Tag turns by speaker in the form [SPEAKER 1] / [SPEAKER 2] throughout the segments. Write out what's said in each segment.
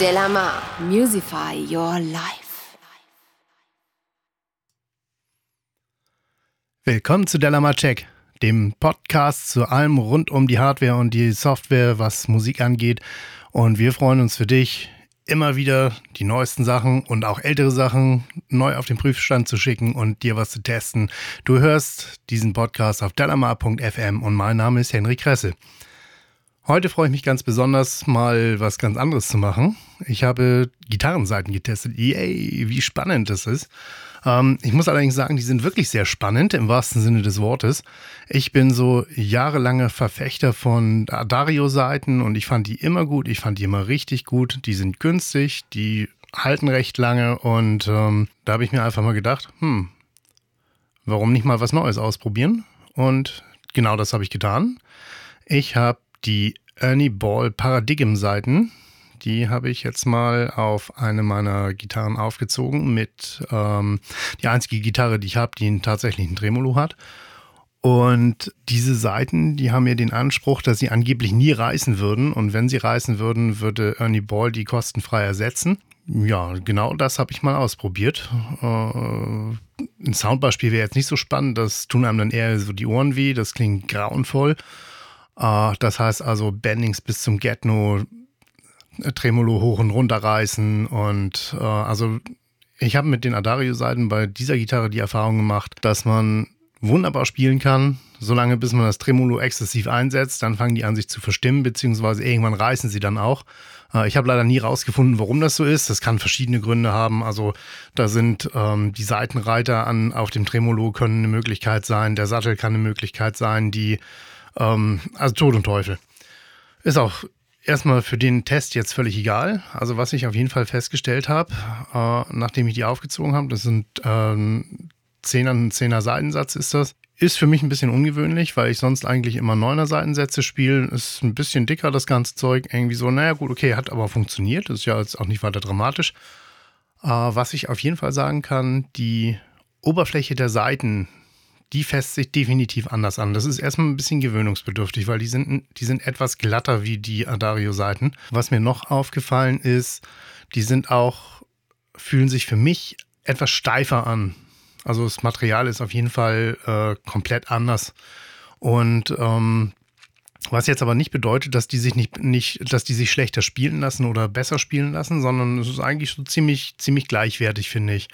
[SPEAKER 1] Delamar, Musify Your Life.
[SPEAKER 2] Willkommen zu Delamar Check, dem Podcast zu allem rund um die Hardware und die Software, was Musik angeht. Und wir freuen uns für dich, immer wieder die neuesten Sachen und auch ältere Sachen neu auf den Prüfstand zu schicken und dir was zu testen. Du hörst diesen Podcast auf delamar.fm und mein Name ist Henry Kresse. Heute freue ich mich ganz besonders, mal was ganz anderes zu machen. Ich habe Gitarrenseiten getestet. Yay, wie spannend das ist. Ähm, ich muss allerdings sagen, die sind wirklich sehr spannend im wahrsten Sinne des Wortes. Ich bin so jahrelange Verfechter von Dario-Seiten und ich fand die immer gut. Ich fand die immer richtig gut. Die sind günstig, die halten recht lange und ähm, da habe ich mir einfach mal gedacht, hm, warum nicht mal was Neues ausprobieren? Und genau das habe ich getan. Ich habe die Ernie Ball Paradigm Seiten. Die habe ich jetzt mal auf eine meiner Gitarren aufgezogen mit ähm, die einzige Gitarre, die ich habe, die einen tatsächlichen Tremolo hat. Und diese Seiten, die haben ja den Anspruch, dass sie angeblich nie reißen würden. Und wenn sie reißen würden, würde Ernie Ball die kostenfrei ersetzen. Ja, genau das habe ich mal ausprobiert. Äh, ein Soundbeispiel wäre jetzt nicht so spannend. Das tun einem dann eher so die Ohren weh. Das klingt grauenvoll. Uh, das heißt also Bendings bis zum Get-No, äh, Tremolo hoch und runter reißen und uh, also ich habe mit den Adario-Seiten bei dieser Gitarre die Erfahrung gemacht, dass man wunderbar spielen kann, solange bis man das Tremolo exzessiv einsetzt, dann fangen die an sich zu verstimmen, beziehungsweise irgendwann reißen sie dann auch. Uh, ich habe leider nie rausgefunden, warum das so ist. Das kann verschiedene Gründe haben. Also da sind ähm, die Seitenreiter an, auf dem Tremolo können eine Möglichkeit sein, der Sattel kann eine Möglichkeit sein, die ähm, also Tod und Teufel. Ist auch erstmal für den Test jetzt völlig egal. Also was ich auf jeden Fall festgestellt habe, äh, nachdem ich die aufgezogen habe, das sind ähm, 10er, ein 10er Seitensatz ist das. Ist für mich ein bisschen ungewöhnlich, weil ich sonst eigentlich immer 9er Seitensätze spiele. Ist ein bisschen dicker, das ganze Zeug. Irgendwie so, naja, gut, okay, hat aber funktioniert. Ist ja jetzt auch nicht weiter dramatisch. Äh, was ich auf jeden Fall sagen kann, die Oberfläche der Seiten die fässt sich definitiv anders an. Das ist erstmal ein bisschen gewöhnungsbedürftig, weil die sind, die sind etwas glatter wie die Adario-Seiten. Was mir noch aufgefallen ist, die sind auch, fühlen sich für mich etwas steifer an. Also das Material ist auf jeden Fall äh, komplett anders. Und ähm, was jetzt aber nicht bedeutet, dass die sich nicht, nicht, dass die sich schlechter spielen lassen oder besser spielen lassen, sondern es ist eigentlich so ziemlich, ziemlich gleichwertig, finde ich.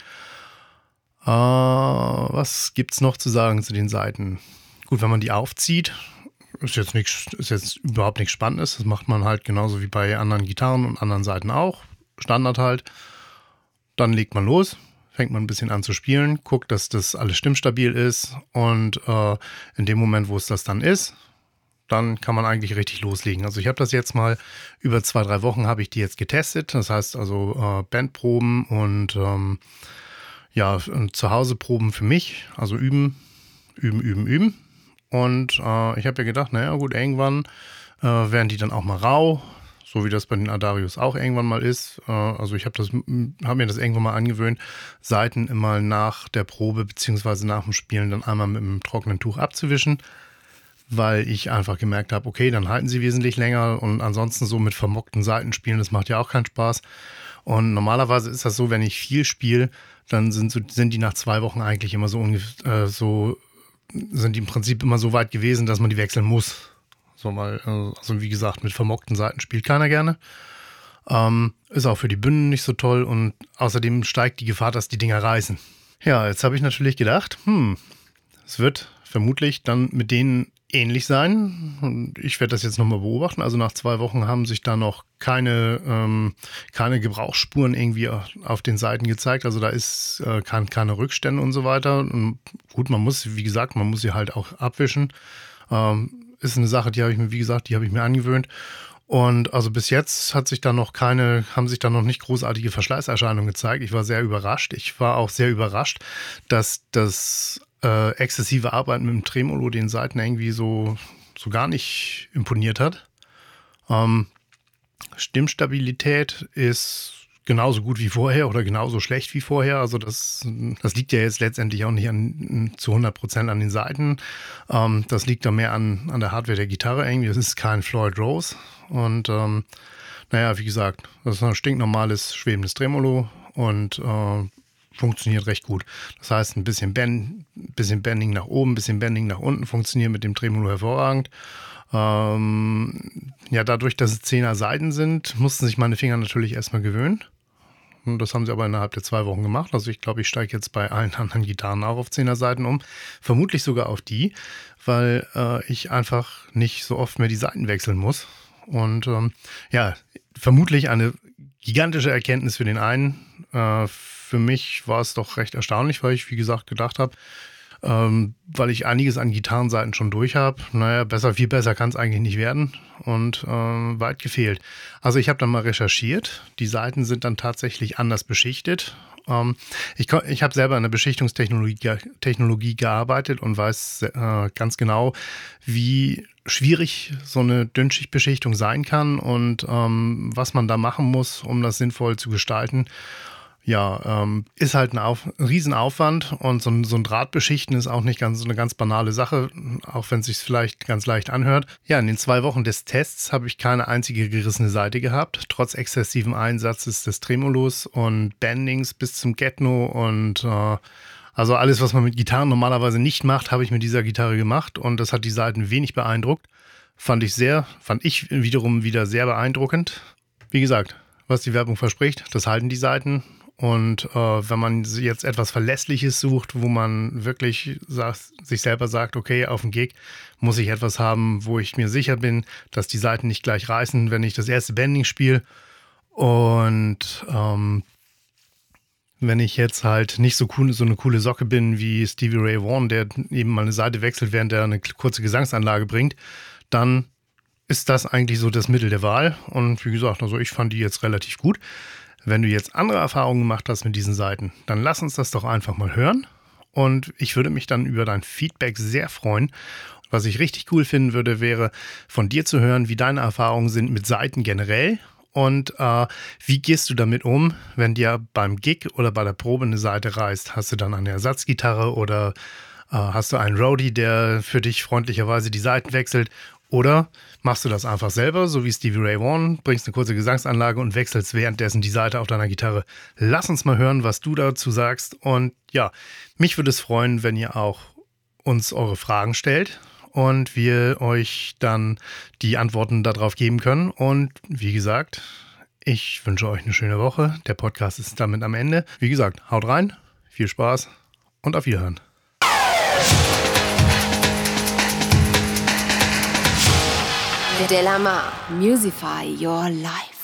[SPEAKER 2] Uh, was gibt's noch zu sagen zu den Seiten? Gut, wenn man die aufzieht, ist jetzt nichts, ist jetzt überhaupt nichts Spannendes. Das macht man halt genauso wie bei anderen Gitarren und anderen Seiten auch. Standard halt. Dann legt man los, fängt man ein bisschen an zu spielen, guckt, dass das alles stimmstabil ist und äh, in dem Moment, wo es das dann ist, dann kann man eigentlich richtig loslegen. Also ich habe das jetzt mal über zwei, drei Wochen habe ich die jetzt getestet. Das heißt also äh, Bandproben und ähm, ja, zu Hause Proben für mich, also üben, üben, üben, üben. Und äh, ich habe ja gedacht, naja, gut, irgendwann äh, werden die dann auch mal rau, so wie das bei den Adarius auch irgendwann mal ist. Äh, also ich habe hab mir das irgendwann mal angewöhnt, Seiten immer nach der Probe beziehungsweise nach dem Spielen dann einmal mit einem trockenen Tuch abzuwischen, weil ich einfach gemerkt habe, okay, dann halten sie wesentlich länger und ansonsten so mit vermockten Seiten spielen, das macht ja auch keinen Spaß. Und normalerweise ist das so, wenn ich viel spiele, dann sind, so, sind die nach zwei Wochen eigentlich immer so, äh, so, sind die im Prinzip immer so weit gewesen, dass man die wechseln muss. So mal, äh, also wie gesagt, mit vermockten Seiten spielt keiner gerne. Ähm, ist auch für die Bünden nicht so toll und außerdem steigt die Gefahr, dass die Dinger reißen. Ja, jetzt habe ich natürlich gedacht, hm, es wird vermutlich dann mit denen ähnlich sein. Und ich werde das jetzt nochmal beobachten. Also nach zwei Wochen haben sich da noch keine, ähm, keine Gebrauchsspuren irgendwie auf den Seiten gezeigt. Also da ist äh, kein, keine Rückstände und so weiter. Und gut, man muss, wie gesagt, man muss sie halt auch abwischen. Ähm, ist eine Sache, die habe ich mir, wie gesagt, die habe ich mir angewöhnt. Und also bis jetzt hat sich da noch keine, haben sich da noch nicht großartige Verschleißerscheinungen gezeigt. Ich war sehr überrascht. Ich war auch sehr überrascht, dass das äh, exzessive Arbeit mit dem Tremolo den Seiten irgendwie so, so gar nicht imponiert hat. Ähm, Stimmstabilität ist genauso gut wie vorher oder genauso schlecht wie vorher. Also das, das liegt ja jetzt letztendlich auch nicht an, zu 100 Prozent an den Seiten. Ähm, das liegt da mehr an, an der Hardware der Gitarre irgendwie. Das ist kein Floyd Rose und ähm, naja, wie gesagt, das ist ein stinknormales schwebendes Tremolo und äh, funktioniert recht gut. Das heißt, ein bisschen, Bend, bisschen Bending nach oben, ein bisschen Bending nach unten funktioniert mit dem Tremolo hervorragend. Ähm, ja, dadurch, dass es 10er Seiten sind, mussten sich meine Finger natürlich erstmal gewöhnen. Und das haben sie aber innerhalb der zwei Wochen gemacht. Also ich glaube, ich steige jetzt bei allen anderen Gitarren auch auf 10er Seiten um. Vermutlich sogar auf die, weil äh, ich einfach nicht so oft mehr die Seiten wechseln muss. Und ähm, ja, vermutlich eine gigantische Erkenntnis für den einen. Äh, für mich war es doch recht erstaunlich, weil ich, wie gesagt, gedacht habe, ähm, weil ich einiges an Gitarrenseiten schon durch habe. Naja, besser, viel besser kann es eigentlich nicht werden und äh, weit gefehlt. Also ich habe dann mal recherchiert. Die Seiten sind dann tatsächlich anders beschichtet. Ähm, ich ich habe selber in der Beschichtungstechnologie Technologie gearbeitet und weiß äh, ganz genau, wie schwierig so eine Dünnschichtbeschichtung sein kann und ähm, was man da machen muss, um das sinnvoll zu gestalten ja, ähm, ist halt ein, Auf ein Riesenaufwand und so ein, so ein Drahtbeschichten ist auch nicht ganz so eine ganz banale Sache, auch wenn es sich vielleicht ganz leicht anhört. Ja, in den zwei Wochen des Tests habe ich keine einzige gerissene Seite gehabt, trotz exzessiven Einsatzes des Tremolos und Bendings bis zum Getno und äh, also alles, was man mit Gitarren normalerweise nicht macht, habe ich mit dieser Gitarre gemacht und das hat die Seiten wenig beeindruckt. Fand ich sehr, fand ich wiederum wieder sehr beeindruckend. Wie gesagt, was die Werbung verspricht, das halten die Seiten. Und äh, wenn man jetzt etwas Verlässliches sucht, wo man wirklich sagt, sich selber sagt, okay, auf dem Gig muss ich etwas haben, wo ich mir sicher bin, dass die Seiten nicht gleich reißen, wenn ich das erste Bending spiele. Und ähm, wenn ich jetzt halt nicht so, cool, so eine coole Socke bin wie Stevie Ray Vaughan, der eben mal eine Seite wechselt, während er eine kurze Gesangsanlage bringt, dann ist das eigentlich so das Mittel der Wahl. Und wie gesagt, also ich fand die jetzt relativ gut. Wenn du jetzt andere Erfahrungen gemacht hast mit diesen Seiten, dann lass uns das doch einfach mal hören. Und ich würde mich dann über dein Feedback sehr freuen. Was ich richtig cool finden würde, wäre von dir zu hören, wie deine Erfahrungen sind mit Seiten generell und äh, wie gehst du damit um, wenn dir beim Gig oder bei der Probe eine Seite reißt? Hast du dann eine Ersatzgitarre oder äh, hast du einen Roadie, der für dich freundlicherweise die Seiten wechselt? Oder machst du das einfach selber, so wie Stevie Ray Vaughan, bringst eine kurze Gesangsanlage und wechselst währenddessen die Seite auf deiner Gitarre. Lass uns mal hören, was du dazu sagst. Und ja, mich würde es freuen, wenn ihr auch uns eure Fragen stellt und wir euch dann die Antworten darauf geben können. Und wie gesagt, ich wünsche euch eine schöne Woche. Der Podcast ist damit am Ende. Wie gesagt, haut rein, viel Spaß und auf Wiederhören.
[SPEAKER 1] Delamar, Musify Your Life.